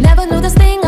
Never knew this thing